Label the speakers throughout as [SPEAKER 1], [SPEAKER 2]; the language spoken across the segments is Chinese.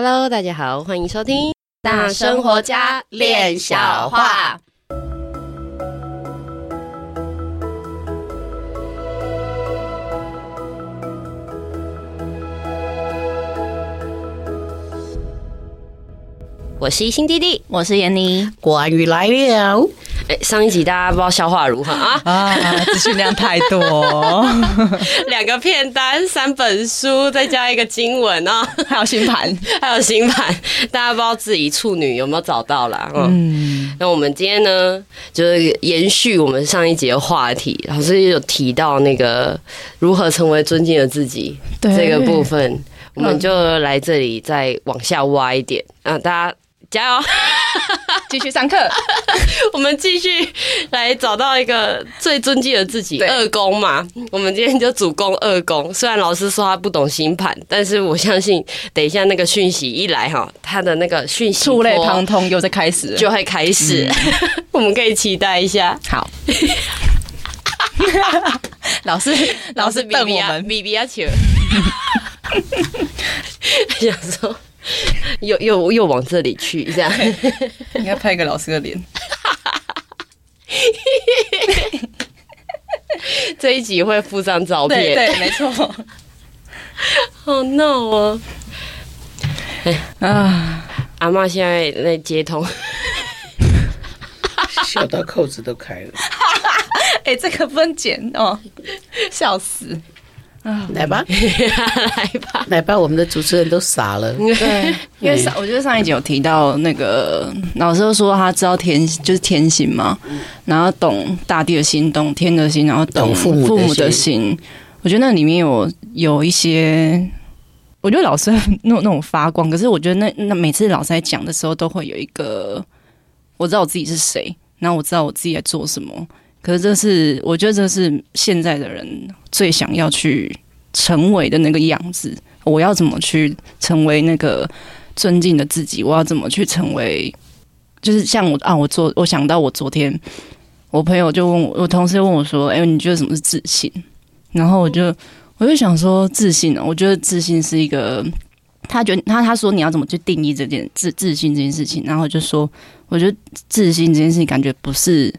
[SPEAKER 1] Hello，大家好，欢迎收听大生活家练小话。我是新弟弟，
[SPEAKER 2] 我是闫妮，
[SPEAKER 3] 关于来了。
[SPEAKER 1] 哎，上一集大家不知道消化如何啊？
[SPEAKER 2] 啊，资讯量太多，
[SPEAKER 1] 两个片单，三本书，再加一个经文啊，
[SPEAKER 2] 还有新盘，
[SPEAKER 1] 还有新盘，大家不知道自己处女有没有找到啦？嗯，那我们今天呢，就是延续我们上一集的话题，老师有提到那个如何成为尊敬的自己这个部分，我们就来这里再往下挖一点啊，大家。加油，
[SPEAKER 2] 继续上课。
[SPEAKER 1] 我们继续来找到一个最尊敬的自己，二宫嘛。我们今天就主攻二宫。虽然老师说他不懂星盘，但是我相信，等一下那个讯息一来哈，他的那个讯息
[SPEAKER 2] 触类旁通又在开始，
[SPEAKER 1] 就会开始。嗯、我们可以期待一下。
[SPEAKER 2] 好，老师，老师瞪我们，
[SPEAKER 1] 比比亚球，想说。又又又往这里去，这样
[SPEAKER 2] 应该拍一个老师的脸。
[SPEAKER 1] 这一集会附上照片，
[SPEAKER 2] 对，对，没错。
[SPEAKER 1] 好闹哦！哎啊，阿妈现在在接通，
[SPEAKER 3] 笑到扣子都开了。
[SPEAKER 2] 哎，这个分剪哦，笑死。
[SPEAKER 3] 来吧，
[SPEAKER 1] 来吧，
[SPEAKER 3] 来吧！我们的主持人都傻了。
[SPEAKER 2] 对，因为上我觉得上一集有提到那个老师说他知道天就是天心嘛，然后懂大地的心，懂天的心，然后懂父父母的心。我觉得那里面有有一些，我觉得老师那种那种发光。可是我觉得那那每次老师在讲的时候，都会有一个我知道我自己是谁，然后我知道我自己在做什么。可是这是我觉得这是现在的人最想要去成为的那个样子。我要怎么去成为那个尊敬的自己？我要怎么去成为？就是像我啊，我昨我想到我昨天，我朋友就问我，我同事问我说：“哎，你觉得什么是自信？”然后我就我就想说，自信呢？我觉得自信是一个，他觉得他他说你要怎么去定义这件自自信这件事情？然后就说，我觉得自信这件事情感觉不是。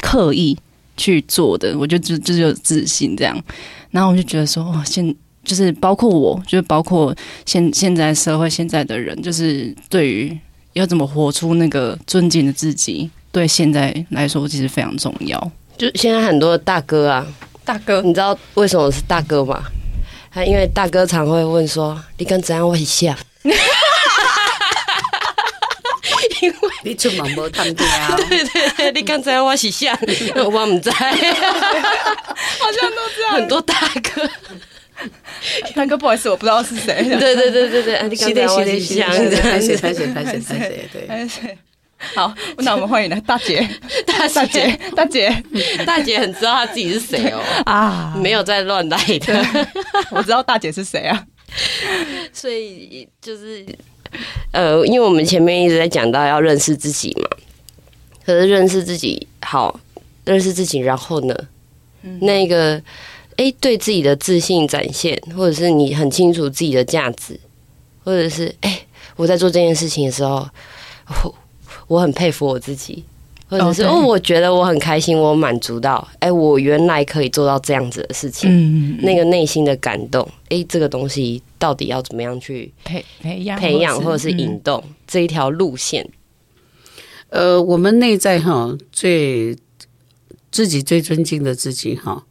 [SPEAKER 2] 刻意去做的，我就就就有自信这样，然后我就觉得说，哦，现就是包括我，就是包括现现在社会现在的人，就是对于要怎么活出那个尊敬的自己，对现在来说其实非常重要。
[SPEAKER 1] 就现在很多大哥啊，
[SPEAKER 2] 大哥，
[SPEAKER 1] 你知道为什么是大哥吗？他因为大哥常会问说，你跟怎样我很像。
[SPEAKER 3] 因为 你出门无探听啊！
[SPEAKER 1] 对对对，你刚才我是像，我唔知，好
[SPEAKER 2] 像都这样。
[SPEAKER 1] 很多大哥，
[SPEAKER 2] 大哥，不好意思，我不知道是谁。
[SPEAKER 1] 对对对对对，你刚才我是像，
[SPEAKER 3] 拍谢拍谢对。
[SPEAKER 2] 好，那我们欢迎来大姐，大大姐，大姐，
[SPEAKER 1] 大姐很知道她自己是谁哦。啊，没有在乱来的。
[SPEAKER 2] 我知道大姐是谁啊，
[SPEAKER 1] 所以就是。呃，因为我们前面一直在讲到要认识自己嘛，可是认识自己好，认识自己，然后呢，嗯、那个哎、欸，对自己的自信展现，或者是你很清楚自己的价值，或者是哎、欸，我在做这件事情的时候，我我很佩服我自己。或者是哦，我觉得我很开心，我满足到，哎，我原来可以做到这样子的事情，嗯，那个内心的感动，哎，这个东西到底要怎么样去培培养、培养或者是引动这一条路线？
[SPEAKER 3] 呃，我们内在哈最自己最尊敬的自己哈，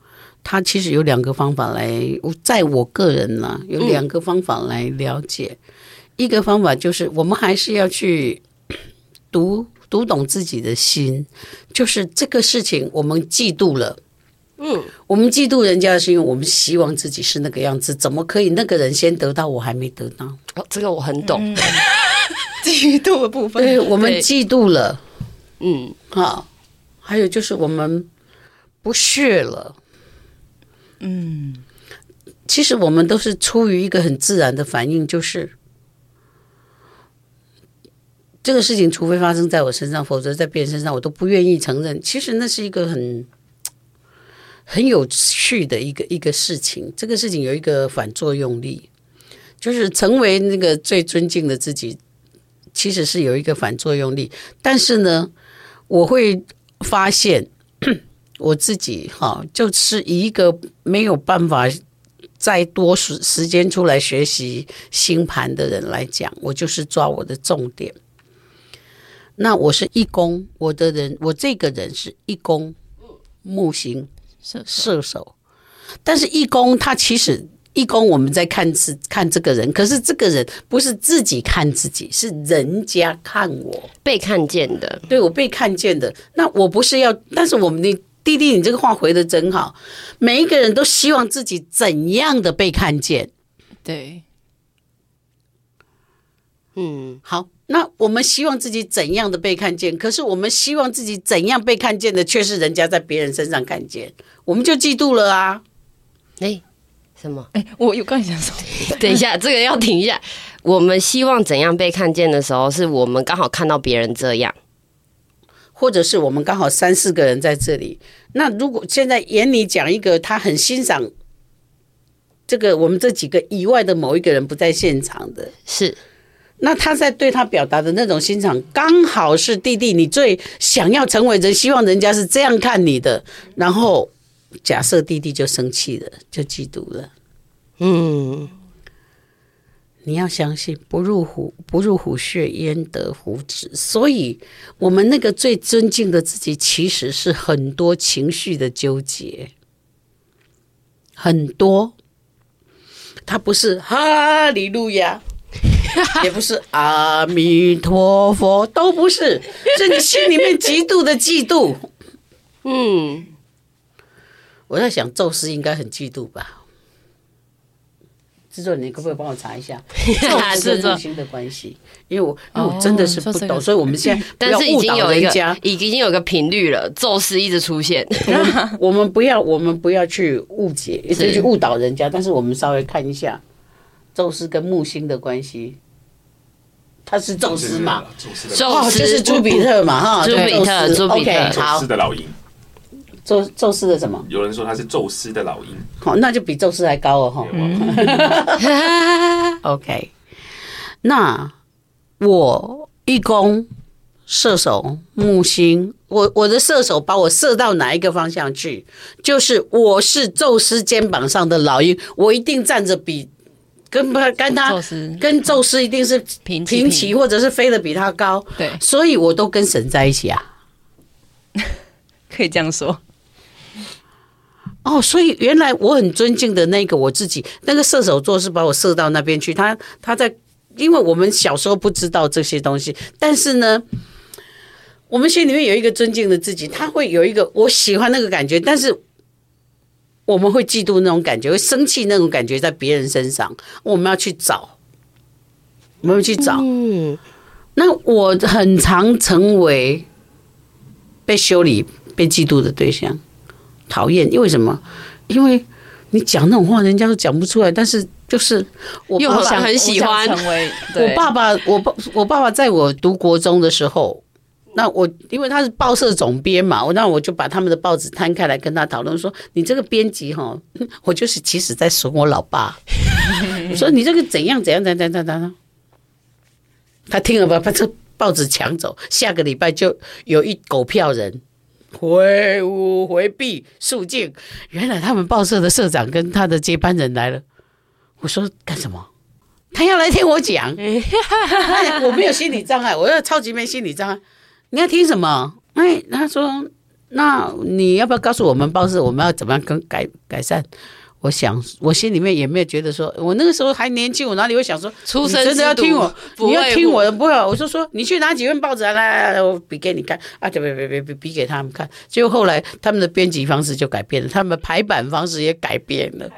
[SPEAKER 3] 他其实有两个方法来，在我个人呢有两个方法来了解，一个方法就是我们还是要去读。读懂自己的心，就是这个事情，我们嫉妒了。嗯，我们嫉妒人家是因为我们希望自己是那个样子，怎么可以那个人先得到，我还没得到？
[SPEAKER 1] 哦，这个我很懂，嗯、
[SPEAKER 2] 嫉妒的部分。
[SPEAKER 3] 对，我们嫉妒了。嗯，好，还有就是我们不屑了。嗯，其实我们都是出于一个很自然的反应，就是。这个事情，除非发生在我身上，否则在别人身上，我都不愿意承认。其实那是一个很 很有趣的一个一个事情。这个事情有一个反作用力，就是成为那个最尊敬的自己，其实是有一个反作用力。但是呢，我会发现 我自己哈，就是一个没有办法再多时时间出来学习星盘的人来讲，我就是抓我的重点。那我是一宫，我的人，我这个人是一宫木星射射手，但是一宫他其实。一宫我们在看是看这个人，可是这个人不是自己看自己，是人家看我
[SPEAKER 1] 被看见的，
[SPEAKER 3] 对我被看见的。那我不是要，但是我们的弟弟，你这个话回的真好。每一个人都希望自己怎样的被看见，
[SPEAKER 2] 对，
[SPEAKER 3] 嗯，好。那我们希望自己怎样的被看见？可是我们希望自己怎样被看见的，却是人家在别人身上看见，我们就嫉妒了啊！
[SPEAKER 1] 哎。什么？
[SPEAKER 2] 哎，我有刚想说，
[SPEAKER 1] 等一下，这个要停一下。我们希望怎样被看见的时候，是我们刚好看到别人这样，
[SPEAKER 3] 或者是我们刚好三四个人在这里。那如果现在眼里讲一个，他很欣赏这个我们这几个以外的某一个人不在现场的，
[SPEAKER 1] 是，
[SPEAKER 3] 那他在对他表达的那种欣赏，刚好是弟弟你最想要成为人，希望人家是这样看你的，然后。假设弟弟就生气了，就嫉妒了。嗯，你要相信，不入虎不入虎穴，焉得虎子。所以，我们那个最尊敬的自己，其实是很多情绪的纠结，很多。他不是哈利路亚，也不是阿弥陀佛，都不是，是你心里面极度的嫉妒。嗯。我在想，宙斯应该很嫉妒吧？制作人，你可不可以帮我查一下 宙斯跟木星的关系？因为我因为我真的是不懂，所以我们现在但是已经有一个。
[SPEAKER 1] 已经有一个频率了，宙斯一直出现。
[SPEAKER 3] 我们不要，我们不要去误解，一直去误导人家。但是我们稍微看一下宙斯跟木星的关系。他是宙斯嘛？
[SPEAKER 1] 宙斯，
[SPEAKER 3] 这是朱比特嘛？哈，
[SPEAKER 1] 朱比特，朱比特，
[SPEAKER 3] 好，
[SPEAKER 4] 宙斯的老鹰。
[SPEAKER 3] 宙宙斯的什么？
[SPEAKER 4] 有人说他是宙斯的老鹰，
[SPEAKER 3] 好，那就比宙斯还高哦，哈。OK，那我一宫射手木星，我我的射手把我射到哪一个方向去？就是我是宙斯肩膀上的老鹰，我一定站着比跟不跟他跟宙斯一定是平平齐，或者是飞得比他高。
[SPEAKER 2] 对，
[SPEAKER 3] 所以我都跟神在一起啊，
[SPEAKER 2] 可以这样说。
[SPEAKER 3] 哦，所以原来我很尊敬的那个我自己，那个射手座是把我射到那边去。他他在，因为我们小时候不知道这些东西，但是呢，我们心里面有一个尊敬的自己，他会有一个我喜欢那个感觉，但是我们会嫉妒那种感觉，会生气那种感觉在别人身上，我们要去找，我们要去找。嗯，那我很常成为被修理、被嫉妒的对象。讨厌，因为什么？因为你讲那种话，人家都讲不出来。但是就是我
[SPEAKER 1] 又很很喜欢
[SPEAKER 2] 成为
[SPEAKER 3] 我爸爸。我爸我爸爸在我读国中的时候，那我因为他是报社总编嘛，我那我就把他们的报纸摊开来跟他讨论说：“你这个编辑哈，我就是其实在损我老爸。我说你这个怎样怎样怎样怎样怎样。”他听了吧，把这报纸抢走，下个礼拜就有一狗票人。回屋回避肃静，原来他们报社的社长跟他的接班人来了。我说干什么？他要来听我讲。我没有心理障碍，我要超级没心理障碍。你要听什么？哎，他说，那你要不要告诉我们报社我们要怎么样更改改善？我想，我心里面也没有觉得说，我那个时候还年轻，我哪里会想说，
[SPEAKER 1] 出生
[SPEAKER 3] 真的要听我，你要听我的，不要，我就说，你去拿几份报纸来，来，来，我比给你看啊，别别别别别比给他们看。结果后来他们的编辑方式就改变了，他们的排版方式也改变了。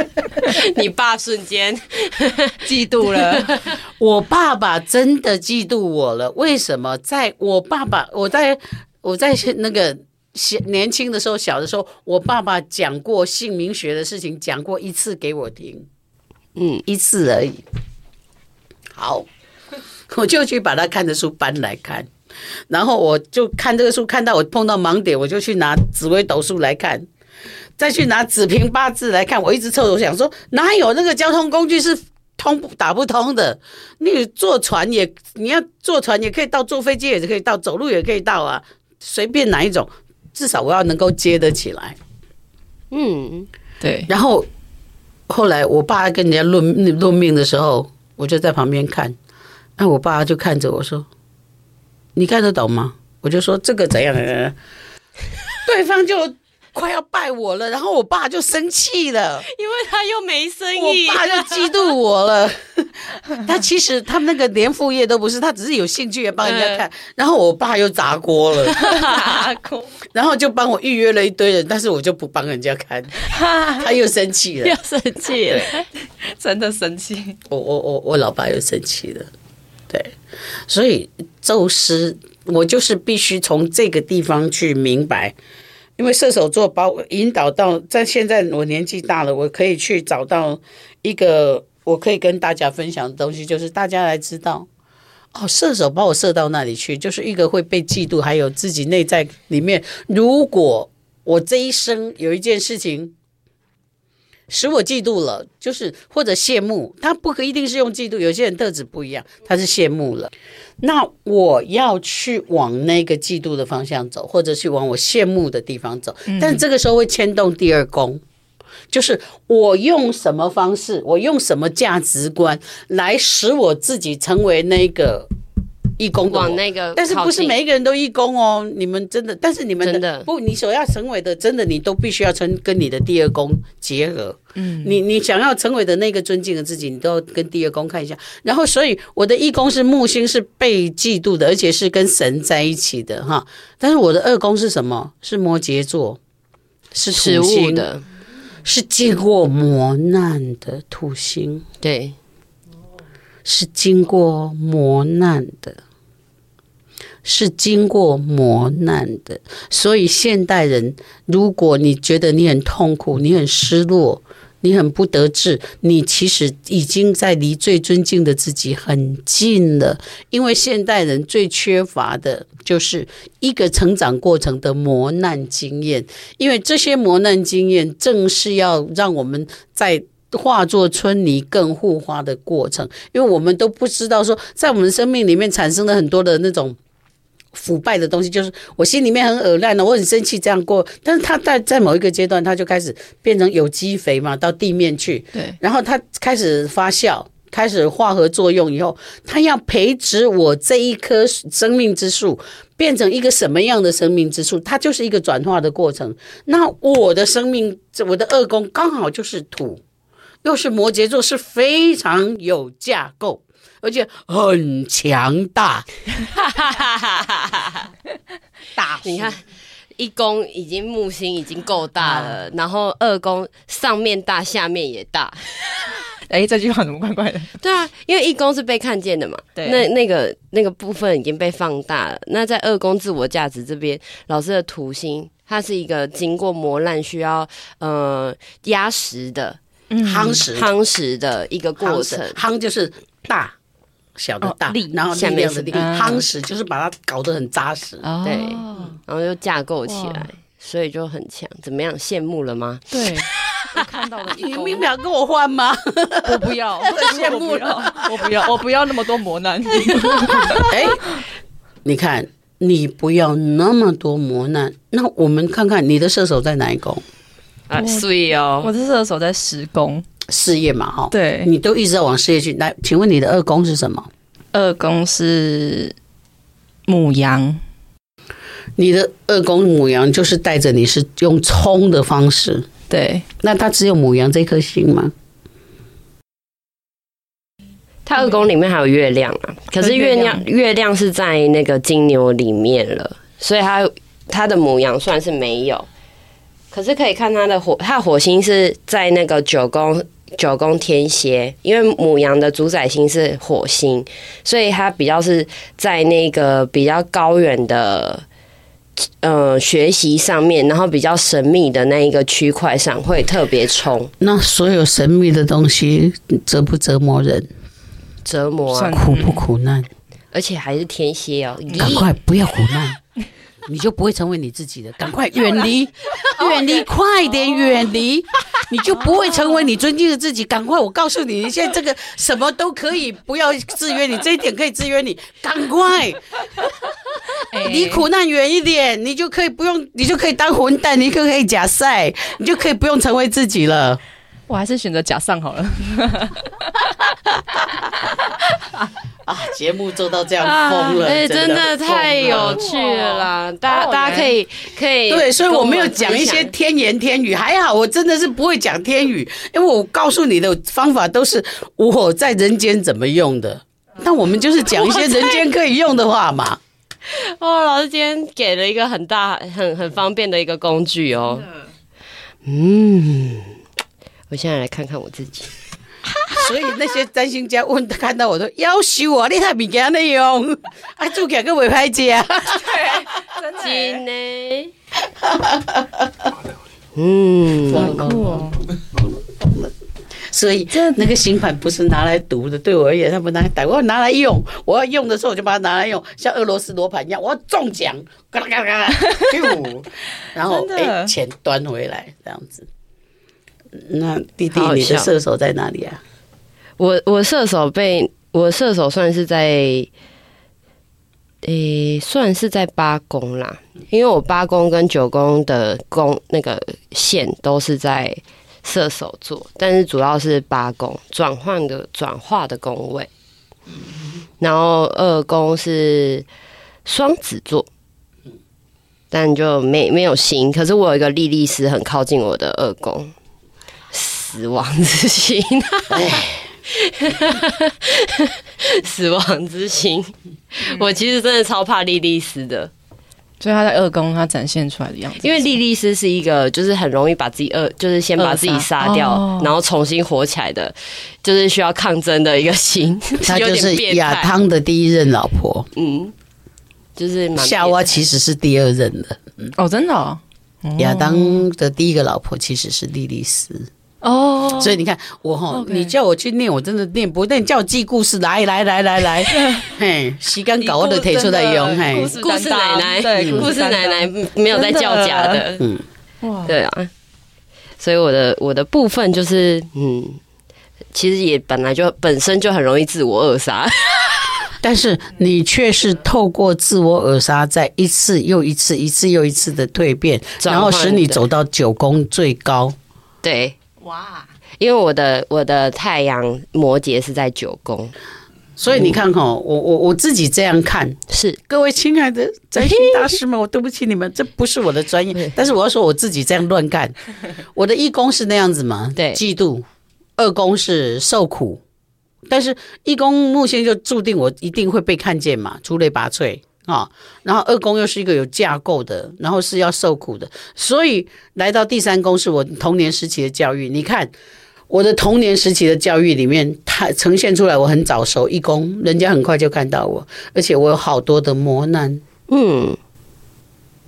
[SPEAKER 1] 你爸瞬间 嫉妒了，
[SPEAKER 3] 我爸爸真的嫉妒我了。为什么？在我爸爸，我在我在那个。年轻的时候，小的时候，我爸爸讲过姓名学的事情，讲过一次给我听，嗯，一次而已。好，我就去把他看的书搬来看，然后我就看这个书，看到我碰到盲点，我就去拿紫微斗数来看。再去拿子平八字来看。我一直凑我想说，哪有那个交通工具是通不打不通的？你坐船也，你要坐船也可以到，坐飞机也可以到，走路也可以到啊，随便哪一种，至少我要能够接得起来。
[SPEAKER 1] 嗯，
[SPEAKER 2] 对。
[SPEAKER 3] 然后后来我爸跟人家论论命的时候，我就在旁边看，那我爸就看着我说：“你看得懂吗？”我就说：“这个怎样。”对方就。快要拜我了，然后我爸就生气了，
[SPEAKER 1] 因为他又没生意，
[SPEAKER 3] 我爸就嫉妒我了。他其实他们那个连副业都不是，他只是有兴趣也帮人家看。然后我爸又砸锅了，砸锅，然后就帮我预约了一堆人，但是我就不帮人家看，他又生气了，
[SPEAKER 1] 又生气了，
[SPEAKER 2] 真的生气。
[SPEAKER 3] 我我我我老爸又生气了，对，所以宙斯，我就是必须从这个地方去明白。因为射手座把我引导到，在现在我年纪大了，我可以去找到一个我可以跟大家分享的东西，就是大家来知道，哦，射手把我射到那里去，就是一个会被嫉妒，还有自己内在里面，如果我这一生有一件事情。使我嫉妒了，就是或者羡慕，他不可一定是用嫉妒，有些人特质不一样，他是羡慕了。那我要去往那个嫉妒的方向走，或者去往我羡慕的地方走，但这个时候会牵动第二宫，就是我用什么方式，我用什么价值观来使我自己成为那个。义工往那个，但是不是每一个人都义工哦？你们真的，但是你们的，真的不，你所要成为的，真的你都必须要成跟你的第二宫结合。嗯，你你想要成为的那个尊敬的自己，你都要跟第二宫看一下。然后，所以我的义工是木星，是被嫉妒的，而且是跟神在一起的哈。但是我的二宫是什么？是摩羯座，是土星的，是经过磨难的土星。
[SPEAKER 1] 对，
[SPEAKER 3] 是经过磨难的。是经过磨难的，所以现代人，如果你觉得你很痛苦，你很失落，你很不得志，你其实已经在离最尊敬的自己很近了。因为现代人最缺乏的就是一个成长过程的磨难经验，因为这些磨难经验正是要让我们在化作春泥更护花的过程。因为我们都不知道说，在我们生命里面产生了很多的那种。腐败的东西，就是我心里面很恶烂的，我很生气这样过。但是他在在某一个阶段，他就开始变成有机肥嘛，到地面去。
[SPEAKER 2] 对。
[SPEAKER 3] 然后他开始发酵，开始化合作用以后，他要培植我这一棵生命之树，变成一个什么样的生命之树？它就是一个转化的过程。那我的生命，我的二宫刚好就是土，又是摩羯座，是非常有架构。而且很强大，
[SPEAKER 1] 大你看，一宫已经木星已经够大了，然后二宫上面大，下面也大。
[SPEAKER 2] 哎，这句话怎么怪怪的？
[SPEAKER 1] 对啊，因为一宫是被看见的嘛，对，那那个那个部分已经被放大了。那在二宫自我价值这边，老师的土星，它是一个经过磨难需要呃压实的、
[SPEAKER 3] 夯实、
[SPEAKER 1] 夯实的一个过程，
[SPEAKER 3] 夯就是大。小的大，哦、然后力量的力，夯实就是把它搞得很扎实，
[SPEAKER 1] 哦、对，然后又架构起来，所以就很强。怎么样？羡慕了吗？
[SPEAKER 2] 对，我看到了。
[SPEAKER 3] 你明秒跟我换吗？
[SPEAKER 2] 我不要，羡慕了。我不要，我不要那么多磨难。
[SPEAKER 3] 哎，你看，你不要那么多磨难。那我们看看你的射手在哪一宫？
[SPEAKER 1] 啊，所以哦，
[SPEAKER 2] 我的射手在十宫。
[SPEAKER 3] 事业嘛，哈，
[SPEAKER 2] 对，
[SPEAKER 3] 你都一直在往事业去。来，请问你的二宫是什么？
[SPEAKER 2] 二宫是母羊。
[SPEAKER 3] 你的二宫母羊就是带着你是用冲的方式，
[SPEAKER 2] 对。
[SPEAKER 3] 那它只有母羊这颗星吗？
[SPEAKER 1] 它二宫里面还有月亮啊，可是月亮月亮是在那个金牛里面了，所以它它的母羊算是没有。可是可以看它的火，它的火星是在那个九宫。九宫天蝎，因为母羊的主宰星是火星，所以它比较是在那个比较高远的呃学习上面，然后比较神秘的那一个区块上会特别冲。
[SPEAKER 3] 那所有神秘的东西折不折磨人？
[SPEAKER 1] 折磨啊，
[SPEAKER 3] 苦不苦难？
[SPEAKER 1] 而且还是天蝎哦，
[SPEAKER 3] 赶快不要苦难。你就不会成为你自己的。赶快远离，远离，快点远离，你就不会成为你尊敬的自己。赶快，我告诉你，你现在这个什么都可以，不要制约你，这一点可以制约你。赶快，离苦难远一点，你就可以不用，你就可以当混蛋，你就可以假赛，你就可以不用成为自己了。
[SPEAKER 2] 我还是选择假上好了。
[SPEAKER 3] 啊，节目做到这样疯了，
[SPEAKER 1] 哎，真的太有趣了啦！大家大家可以可以
[SPEAKER 3] 对，所以我没有讲一些天言天语，还好我真的是不会讲天语，因为我告诉你的方法都是我在人间怎么用的。那我们就是讲一些人间可以用的话嘛。
[SPEAKER 1] 哦，老师今天给了一个很大、很很方便的一个工具哦。嗯，我现在来看看我自己。
[SPEAKER 3] 所以那些占星家问看到我都要修 啊，你太物件内用，啊，做起来个未歹食啊，
[SPEAKER 1] 真的，嗯，
[SPEAKER 2] 好酷哦。
[SPEAKER 3] 所以那个星盘不是拿来读的，对我而言，他们拿来打，我要拿来用，我要用的时候我就把它拿来用，像俄罗斯罗盘一样，我要中奖，嘎啦嘎啦嘎啦，然后哎，钱端回来这样子。那弟弟，你的射手在哪里啊？
[SPEAKER 1] 我我射手被我射手算是在，诶、算是在八宫啦，因为我八宫跟九宫的宫那个线都是在射手座，但是主要是八宫转换的转化的宫位，然后二宫是双子座，但就没没有星，可是我有一个莉莉丝很靠近我的二宫。死亡之心，死亡之心。我其实真的超怕莉莉丝的，
[SPEAKER 2] 所以他在二宫他展现出来的样子。
[SPEAKER 1] 因为莉莉丝是一个，就是很容易把自己二，就是先把自己杀掉，哦、然后重新活起来的，就是需要抗争的一个心。
[SPEAKER 3] 他就是亚当的第一任老婆，
[SPEAKER 1] 嗯，就是
[SPEAKER 3] 夏娃其实是第二任的，
[SPEAKER 2] 哦，真的、哦，
[SPEAKER 3] 亚当的第一个老婆其实是莉莉丝。
[SPEAKER 2] 哦，oh,
[SPEAKER 3] 所以你看我哈，okay. 你叫我去念，我真的念不。但你叫我记故事，来来来来来，嘿，时间搞我都提出来用，嘿，
[SPEAKER 1] 故事奶奶，对，故事奶奶没有在叫假的，嗯，哇，对啊，所以我的我的部分就是，嗯，其实也本来就本身就很容易自我扼杀，
[SPEAKER 3] 但是你却是透过自我扼杀，在一次又一次、一次又一次的蜕变，然后使你走到九宫最高，
[SPEAKER 1] 对。哇，因为我的我的太阳摩羯是在九宫，
[SPEAKER 3] 所以你看哈，我我我自己这样看
[SPEAKER 1] 是各
[SPEAKER 3] 位亲爱的占星大师们，我对不起你们，这不是我的专业，但是我要说我自己这样乱干。我的一宫是那样子嘛，
[SPEAKER 1] 对，
[SPEAKER 3] 嫉妒；二宫是受苦，但是一宫木星就注定我一定会被看见嘛，出类拔萃。啊，然后二宫又是一个有架构的，然后是要受苦的，所以来到第三宫是我童年时期的教育。你看我的童年时期的教育里面，它呈现出来我很早熟一宫，人家很快就看到我，而且我有好多的磨难，嗯，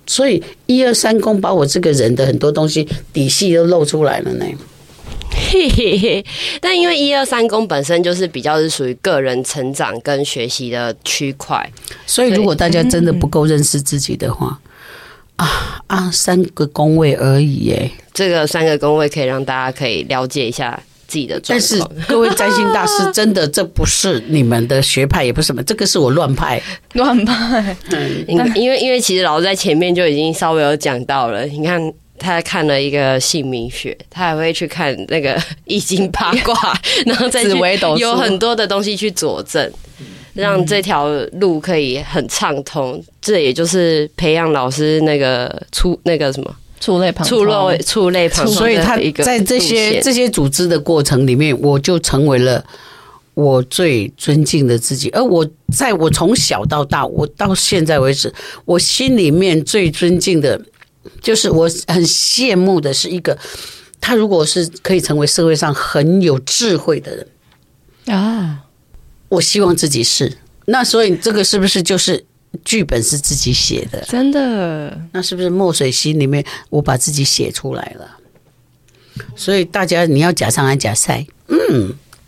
[SPEAKER 3] 所以一二三宫把我这个人的很多东西底细都露出来了呢。
[SPEAKER 1] 嘿嘿嘿，但因为一二三宫本身就是比较是属于个人成长跟学习的区块，
[SPEAKER 3] 所以如果大家真的不够认识自己的话，嗯、啊啊，三个宫位而已耶，
[SPEAKER 1] 这个三个宫位可以让大家可以了解一下自己的状况。
[SPEAKER 3] 但是各位占星大师，真的这不是你们的学派，也不是什么，这个是我乱派，
[SPEAKER 2] 乱派。
[SPEAKER 1] 嗯，因为因为其实老师在前面就已经稍微有讲到了，你看。他看了一个姓名学，他还会去看那个 易经八卦，然后再去有很多的东西去佐证，让这条路可以很畅通。这也就是培养老师那个出那个什么
[SPEAKER 2] 触类旁
[SPEAKER 1] 触类触类旁，
[SPEAKER 3] 所以他在这些这些组织的过程里面，我就成为了我最尊敬的自己。而我在我从小到大，我到现在为止，我心里面最尊敬的。就是我很羡慕的是一个，他如果是可以成为社会上很有智慧的人啊，我希望自己是。那所以这个是不是就是剧本是自己写的？
[SPEAKER 2] 真的？
[SPEAKER 3] 那是不是墨水心里面我把自己写出来了？所以大家你要假上还假赛？嗯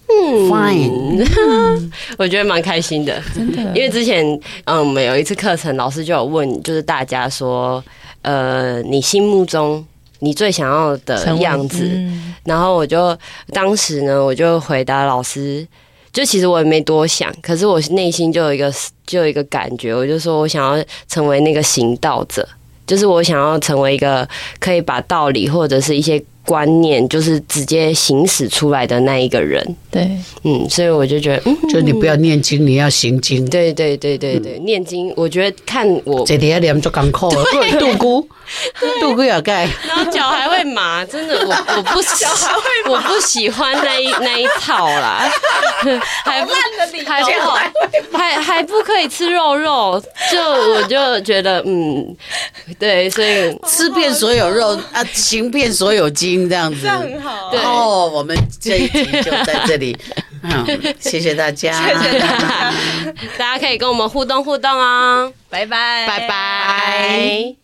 [SPEAKER 1] 嗯
[SPEAKER 3] ，fine，
[SPEAKER 1] 我觉得蛮开心的，
[SPEAKER 2] 真的。
[SPEAKER 1] 因为之前嗯，我们有一次课程，老师就有问，就是大家说，呃，你心目中你最想要的样子，嗯、然后我就当时呢，我就回答老师，就其实我也没多想，可是我内心就有一个就有一个感觉，我就说我想要成为那个行道者，就是我想要成为一个可以把道理或者是一些。观念就是直接行使出来的那一个人，
[SPEAKER 2] 对，
[SPEAKER 1] 嗯，所以我就觉得，嗯，
[SPEAKER 3] 就你不要念经，你要行经，
[SPEAKER 1] 对对对对对，嗯、念经，我觉得看我
[SPEAKER 3] 这里要念就艰苦。了，对，度孤，度孤要盖，
[SPEAKER 1] 然后脚还会麻，真的，我 我不喜，我不喜欢那一那一套啦，还不还不还还不可以吃肉肉，就我就觉得，嗯，对，所以
[SPEAKER 3] 吃遍所有肉啊，行遍所有经。这样子，
[SPEAKER 2] 这样很好。
[SPEAKER 3] 对。哦，我们这一集就在这里，嗯，谢谢大家，谢谢大家，
[SPEAKER 1] 大家可以跟我们互动互动哦，
[SPEAKER 2] 拜拜，
[SPEAKER 1] 拜拜。